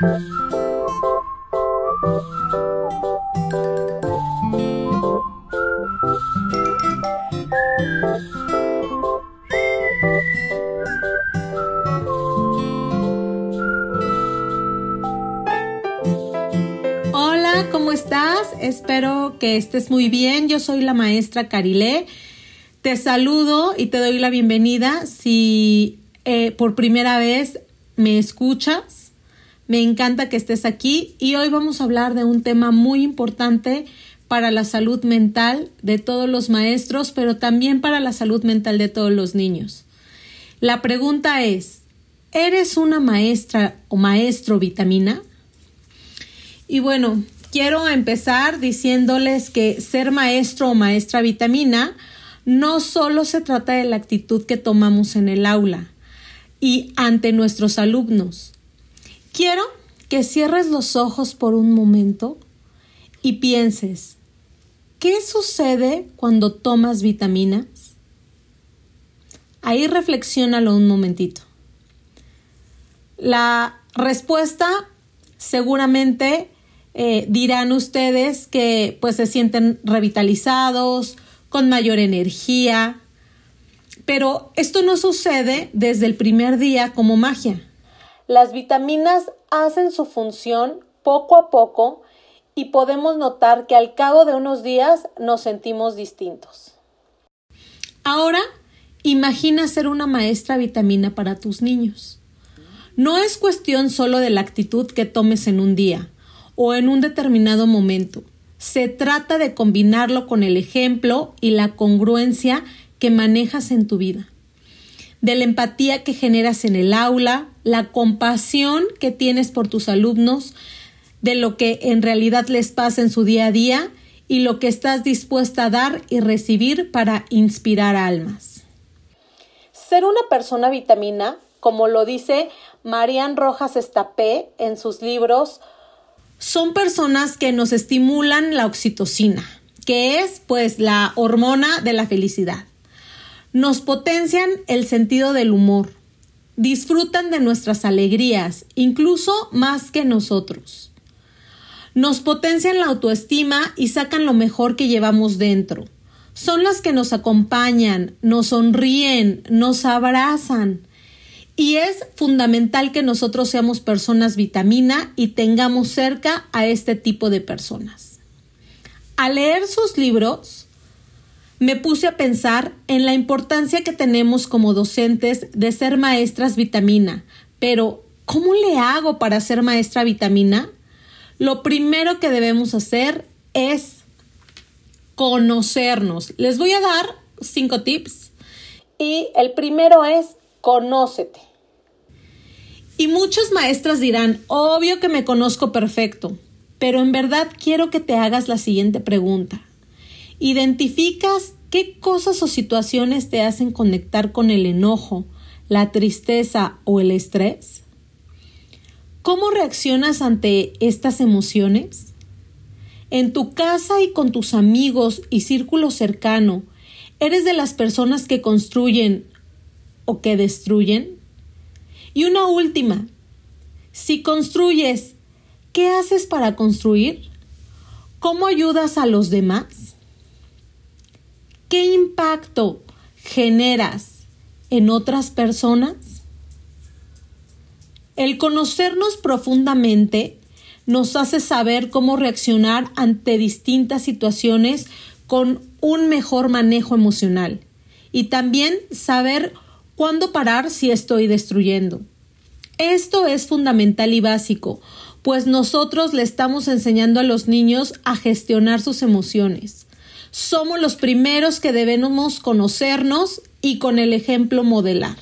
Hola, ¿cómo estás? Espero que estés muy bien. Yo soy la maestra Carilé. Te saludo y te doy la bienvenida si eh, por primera vez me escuchas. Me encanta que estés aquí y hoy vamos a hablar de un tema muy importante para la salud mental de todos los maestros, pero también para la salud mental de todos los niños. La pregunta es, ¿eres una maestra o maestro vitamina? Y bueno, quiero empezar diciéndoles que ser maestro o maestra vitamina no solo se trata de la actitud que tomamos en el aula y ante nuestros alumnos. Quiero que cierres los ojos por un momento y pienses, ¿qué sucede cuando tomas vitaminas? Ahí reflexiónalo un momentito. La respuesta seguramente eh, dirán ustedes que pues se sienten revitalizados, con mayor energía. Pero esto no sucede desde el primer día como magia. Las vitaminas hacen su función poco a poco y podemos notar que al cabo de unos días nos sentimos distintos. Ahora, imagina ser una maestra vitamina para tus niños. No es cuestión solo de la actitud que tomes en un día o en un determinado momento. Se trata de combinarlo con el ejemplo y la congruencia que manejas en tu vida, de la empatía que generas en el aula, la compasión que tienes por tus alumnos, de lo que en realidad les pasa en su día a día y lo que estás dispuesta a dar y recibir para inspirar almas. Ser una persona vitamina, como lo dice Marian Rojas Estapé en sus libros son personas que nos estimulan la oxitocina, que es pues la hormona de la felicidad. Nos potencian el sentido del humor, disfrutan de nuestras alegrías, incluso más que nosotros. Nos potencian la autoestima y sacan lo mejor que llevamos dentro. Son las que nos acompañan, nos sonríen, nos abrazan, y es fundamental que nosotros seamos personas vitamina y tengamos cerca a este tipo de personas. Al leer sus libros, me puse a pensar en la importancia que tenemos como docentes de ser maestras vitamina, pero ¿cómo le hago para ser maestra vitamina? Lo primero que debemos hacer es conocernos. Les voy a dar cinco tips y el primero es conócete. Y muchas maestras dirán, obvio que me conozco perfecto, pero en verdad quiero que te hagas la siguiente pregunta. ¿Identificas qué cosas o situaciones te hacen conectar con el enojo, la tristeza o el estrés? ¿Cómo reaccionas ante estas emociones? En tu casa y con tus amigos y círculo cercano, ¿eres de las personas que construyen o que destruyen? Y una última, si construyes, ¿qué haces para construir? ¿Cómo ayudas a los demás? ¿Qué impacto generas en otras personas? El conocernos profundamente nos hace saber cómo reaccionar ante distintas situaciones con un mejor manejo emocional y también saber ¿Cuándo parar si estoy destruyendo? Esto es fundamental y básico, pues nosotros le estamos enseñando a los niños a gestionar sus emociones. Somos los primeros que debemos conocernos y con el ejemplo modelar.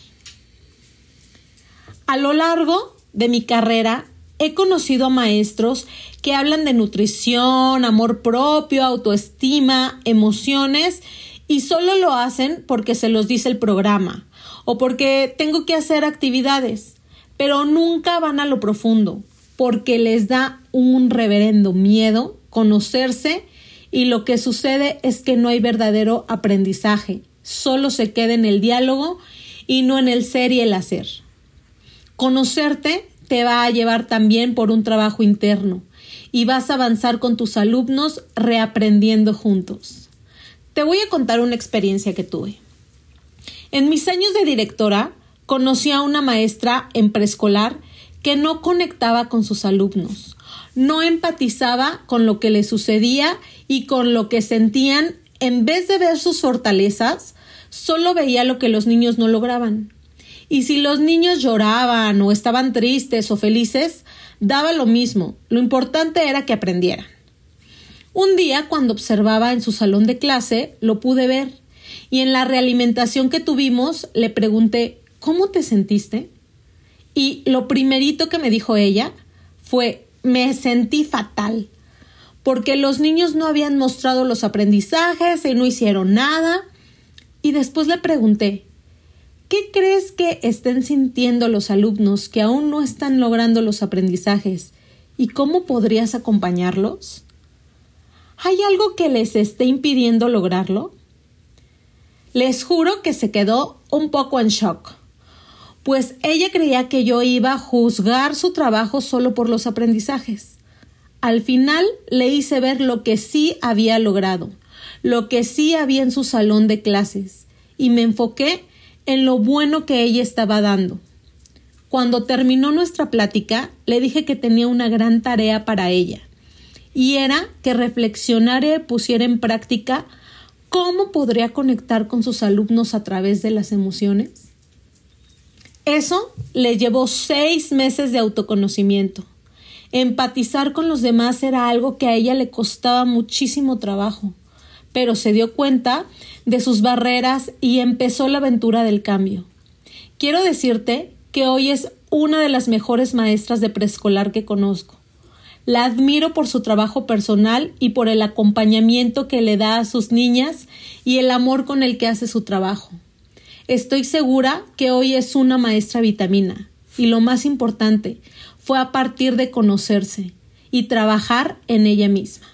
A lo largo de mi carrera he conocido a maestros que hablan de nutrición, amor propio, autoestima, emociones y solo lo hacen porque se los dice el programa o porque tengo que hacer actividades, pero nunca van a lo profundo, porque les da un reverendo miedo conocerse y lo que sucede es que no hay verdadero aprendizaje, solo se queda en el diálogo y no en el ser y el hacer. Conocerte te va a llevar también por un trabajo interno y vas a avanzar con tus alumnos reaprendiendo juntos. Te voy a contar una experiencia que tuve. En mis años de directora, conocí a una maestra en preescolar que no conectaba con sus alumnos, no empatizaba con lo que les sucedía y con lo que sentían, en vez de ver sus fortalezas, solo veía lo que los niños no lograban. Y si los niños lloraban o estaban tristes o felices, daba lo mismo, lo importante era que aprendieran. Un día, cuando observaba en su salón de clase, lo pude ver, y en la realimentación que tuvimos le pregunté ¿Cómo te sentiste? Y lo primerito que me dijo ella fue me sentí fatal, porque los niños no habían mostrado los aprendizajes y no hicieron nada. Y después le pregunté, ¿qué crees que estén sintiendo los alumnos que aún no están logrando los aprendizajes y cómo podrías acompañarlos? ¿Hay algo que les esté impidiendo lograrlo? Les juro que se quedó un poco en shock pues ella creía que yo iba a juzgar su trabajo solo por los aprendizajes. Al final le hice ver lo que sí había logrado, lo que sí había en su salón de clases, y me enfoqué en lo bueno que ella estaba dando. Cuando terminó nuestra plática, le dije que tenía una gran tarea para ella, y era que reflexionara y pusiera en práctica cómo podría conectar con sus alumnos a través de las emociones. Eso le llevó seis meses de autoconocimiento. Empatizar con los demás era algo que a ella le costaba muchísimo trabajo, pero se dio cuenta de sus barreras y empezó la aventura del cambio. Quiero decirte que hoy es una de las mejores maestras de preescolar que conozco. La admiro por su trabajo personal y por el acompañamiento que le da a sus niñas y el amor con el que hace su trabajo. Estoy segura que hoy es una maestra vitamina y lo más importante fue a partir de conocerse y trabajar en ella misma.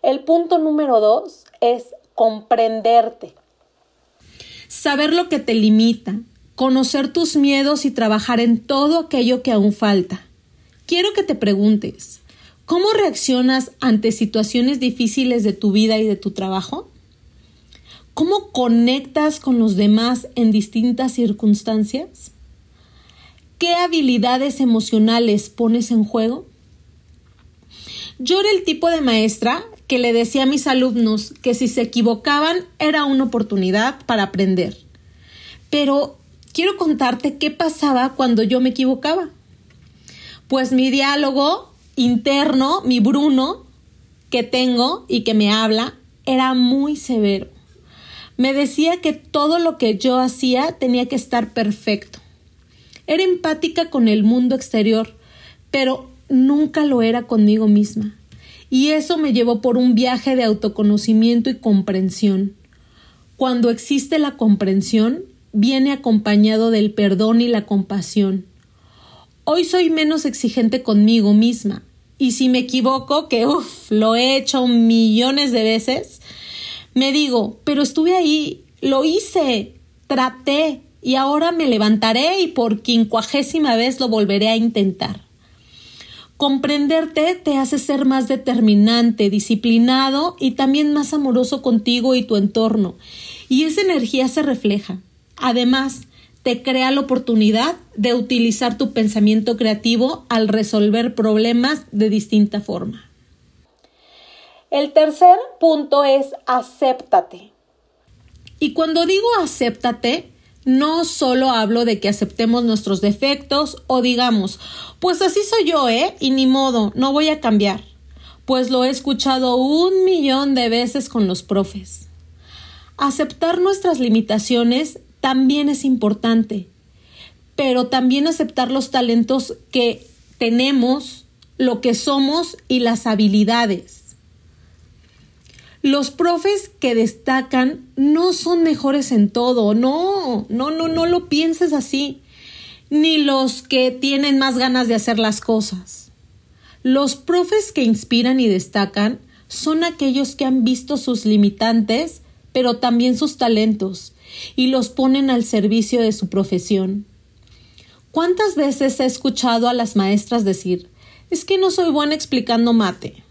El punto número dos es comprenderte. Saber lo que te limita, conocer tus miedos y trabajar en todo aquello que aún falta. Quiero que te preguntes, ¿cómo reaccionas ante situaciones difíciles de tu vida y de tu trabajo? ¿Cómo conectas con los demás en distintas circunstancias? ¿Qué habilidades emocionales pones en juego? Yo era el tipo de maestra que le decía a mis alumnos que si se equivocaban era una oportunidad para aprender. Pero quiero contarte qué pasaba cuando yo me equivocaba. Pues mi diálogo interno, mi Bruno, que tengo y que me habla, era muy severo. Me decía que todo lo que yo hacía tenía que estar perfecto. Era empática con el mundo exterior, pero nunca lo era conmigo misma. Y eso me llevó por un viaje de autoconocimiento y comprensión. Cuando existe la comprensión, viene acompañado del perdón y la compasión. Hoy soy menos exigente conmigo misma, y si me equivoco, que uff, lo he hecho millones de veces, me digo, pero estuve ahí, lo hice, traté y ahora me levantaré y por quincuagésima vez lo volveré a intentar. Comprenderte te hace ser más determinante, disciplinado y también más amoroso contigo y tu entorno. Y esa energía se refleja. Además, te crea la oportunidad de utilizar tu pensamiento creativo al resolver problemas de distinta forma. El tercer punto es acéptate. Y cuando digo acéptate, no solo hablo de que aceptemos nuestros defectos o digamos, pues así soy yo, ¿eh? Y ni modo, no voy a cambiar. Pues lo he escuchado un millón de veces con los profes. Aceptar nuestras limitaciones también es importante, pero también aceptar los talentos que tenemos, lo que somos y las habilidades. Los profes que destacan no son mejores en todo, no, no, no, no lo pienses así, ni los que tienen más ganas de hacer las cosas. Los profes que inspiran y destacan son aquellos que han visto sus limitantes, pero también sus talentos, y los ponen al servicio de su profesión. ¿Cuántas veces he escuchado a las maestras decir, es que no soy buena explicando mate?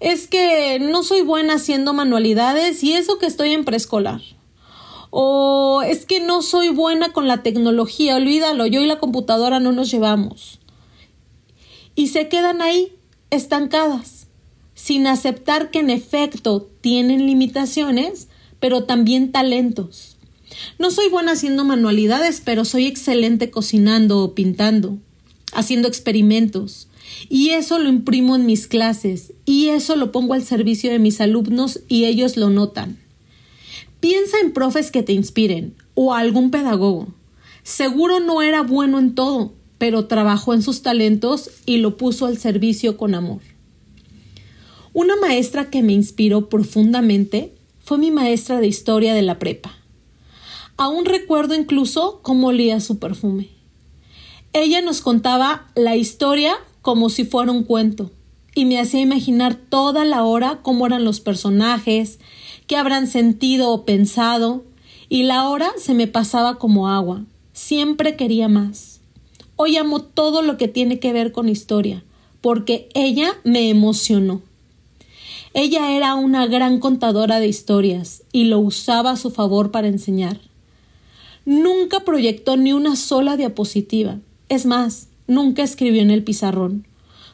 Es que no soy buena haciendo manualidades y eso que estoy en preescolar. O es que no soy buena con la tecnología, olvídalo, yo y la computadora no nos llevamos. Y se quedan ahí, estancadas, sin aceptar que en efecto tienen limitaciones, pero también talentos. No soy buena haciendo manualidades, pero soy excelente cocinando o pintando, haciendo experimentos. Y eso lo imprimo en mis clases y eso lo pongo al servicio de mis alumnos y ellos lo notan. Piensa en profes que te inspiren o algún pedagogo. Seguro no era bueno en todo, pero trabajó en sus talentos y lo puso al servicio con amor. Una maestra que me inspiró profundamente fue mi maestra de historia de la prepa. Aún recuerdo incluso cómo olía su perfume. Ella nos contaba la historia como si fuera un cuento y me hacía imaginar toda la hora cómo eran los personajes, qué habrán sentido o pensado, y la hora se me pasaba como agua. Siempre quería más. Hoy amo todo lo que tiene que ver con historia, porque ella me emocionó. Ella era una gran contadora de historias y lo usaba a su favor para enseñar. Nunca proyectó ni una sola diapositiva. Es más, nunca escribió en el pizarrón.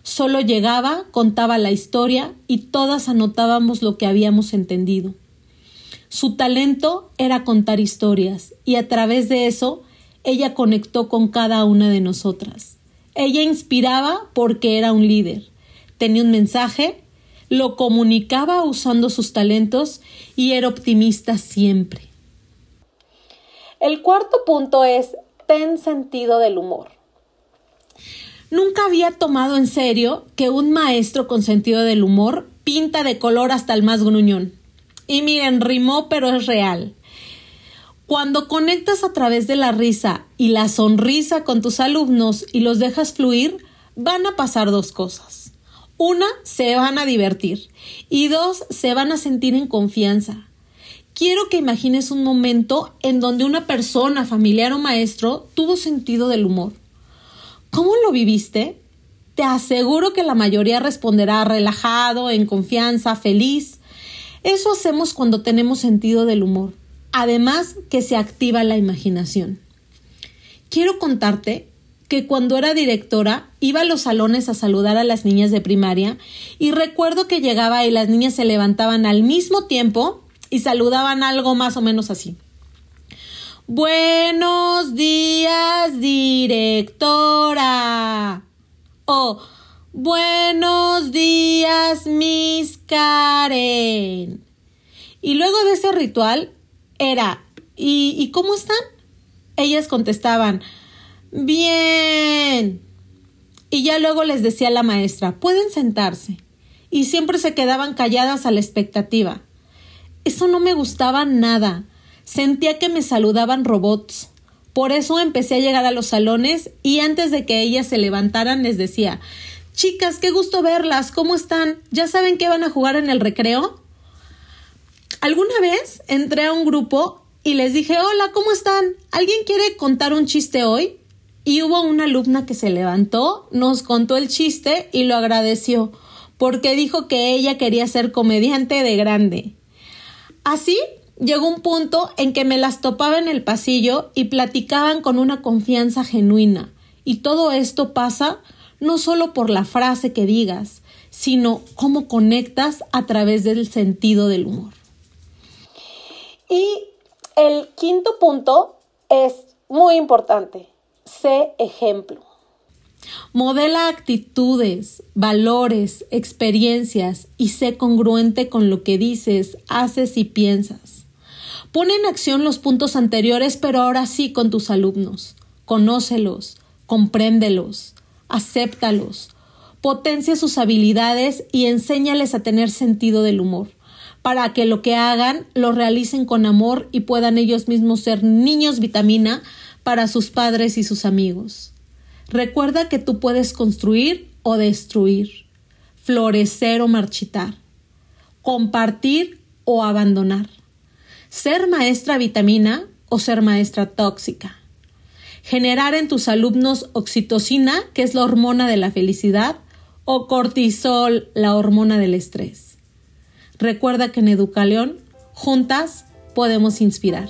Solo llegaba, contaba la historia y todas anotábamos lo que habíamos entendido. Su talento era contar historias y a través de eso ella conectó con cada una de nosotras. Ella inspiraba porque era un líder, tenía un mensaje, lo comunicaba usando sus talentos y era optimista siempre. El cuarto punto es ten sentido del humor. Nunca había tomado en serio que un maestro con sentido del humor pinta de color hasta el más gruñón. Y miren, rimó, pero es real. Cuando conectas a través de la risa y la sonrisa con tus alumnos y los dejas fluir, van a pasar dos cosas. Una, se van a divertir. Y dos, se van a sentir en confianza quiero que imagines un momento en donde una persona, familiar o maestro, tuvo sentido del humor. ¿Cómo lo viviste? Te aseguro que la mayoría responderá relajado, en confianza, feliz. Eso hacemos cuando tenemos sentido del humor. Además que se activa la imaginación. Quiero contarte que cuando era directora iba a los salones a saludar a las niñas de primaria y recuerdo que llegaba y las niñas se levantaban al mismo tiempo y saludaban algo más o menos así. Buenos días, directora. O buenos días, Miss Karen. Y luego de ese ritual era, ¿y, ¿y cómo están? Ellas contestaban, bien. Y ya luego les decía la maestra, pueden sentarse. Y siempre se quedaban calladas a la expectativa. Eso no me gustaba nada. Sentía que me saludaban robots. Por eso empecé a llegar a los salones y antes de que ellas se levantaran les decía Chicas, qué gusto verlas. ¿Cómo están? ¿Ya saben qué van a jugar en el recreo? Alguna vez entré a un grupo y les dije Hola, ¿cómo están? ¿Alguien quiere contar un chiste hoy? Y hubo una alumna que se levantó, nos contó el chiste y lo agradeció, porque dijo que ella quería ser comediante de grande. Así llegó un punto en que me las topaba en el pasillo y platicaban con una confianza genuina. Y todo esto pasa no solo por la frase que digas, sino cómo conectas a través del sentido del humor. Y el quinto punto es muy importante. Sé ejemplo. Modela actitudes, valores, experiencias y sé congruente con lo que dices, haces y piensas. Pon en acción los puntos anteriores, pero ahora sí con tus alumnos. Conócelos, compréndelos, acéptalos, potencia sus habilidades y enséñales a tener sentido del humor, para que lo que hagan lo realicen con amor y puedan ellos mismos ser niños vitamina para sus padres y sus amigos. Recuerda que tú puedes construir o destruir, florecer o marchitar, compartir o abandonar, ser maestra vitamina o ser maestra tóxica, generar en tus alumnos oxitocina, que es la hormona de la felicidad, o cortisol, la hormona del estrés. Recuerda que en Educaleón, juntas, podemos inspirar.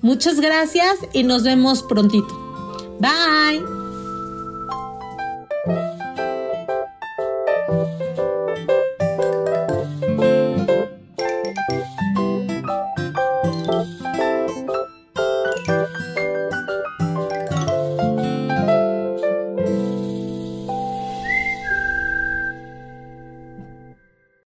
Muchas gracias y nos vemos prontito. Bye.